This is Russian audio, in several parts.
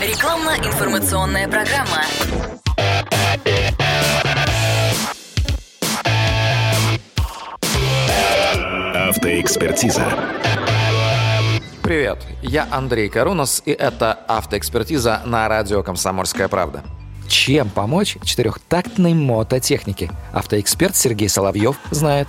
Рекламно-информационная программа. Автоэкспертиза. Привет, я Андрей Карунос, и это автоэкспертиза на радио «Комсомольская правда». Чем помочь четырехтактной мототехнике? Автоэксперт Сергей Соловьев знает.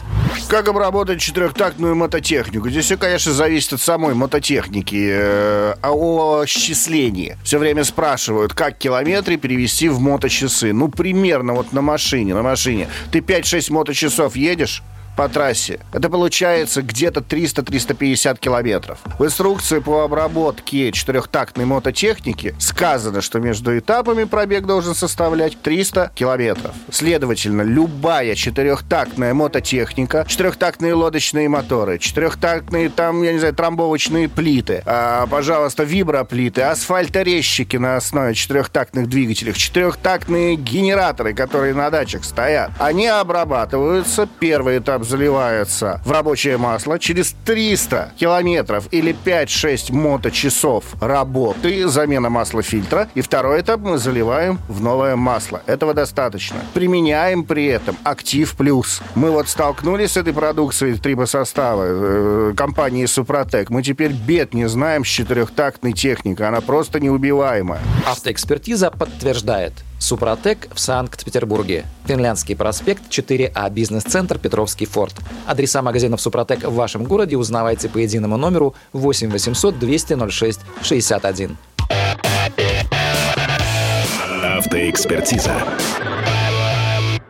Как обработать четырехтактную мототехнику? Здесь все, конечно, зависит от самой мототехники, э, о счислении. Все время спрашивают, как километры перевести в моточасы. Ну, примерно вот на машине, на машине. Ты 5-6 моточасов едешь, по трассе. Это получается где-то 300-350 километров. В инструкции по обработке четырехтактной мототехники сказано, что между этапами пробег должен составлять 300 километров. Следовательно, любая четырехтактная мототехника, четырехтактные лодочные моторы, четырехтактные там, я не знаю, трамбовочные плиты, а, пожалуйста, виброплиты, асфальторезчики на основе четырехтактных двигателей, четырехтактные генераторы, которые на дачах стоят, они обрабатываются. Первый этап заливается в рабочее масло. Через 300 километров или 5-6 моточасов работы, замена масла фильтра. И второй этап мы заливаем в новое масло. Этого достаточно. Применяем при этом актив плюс. Мы вот столкнулись с этой продукцией трибосостава э, компании Супротек. Мы теперь бед не знаем с четырехтактной техникой. Она просто неубиваемая. Автоэкспертиза подтверждает. Супротек в Санкт-Петербурге. Финляндский проспект 4А, бизнес-центр Петровский форт. Адреса магазинов Супротек в вашем городе узнавайте по единому номеру 8 800 200 06 61. Автоэкспертиза.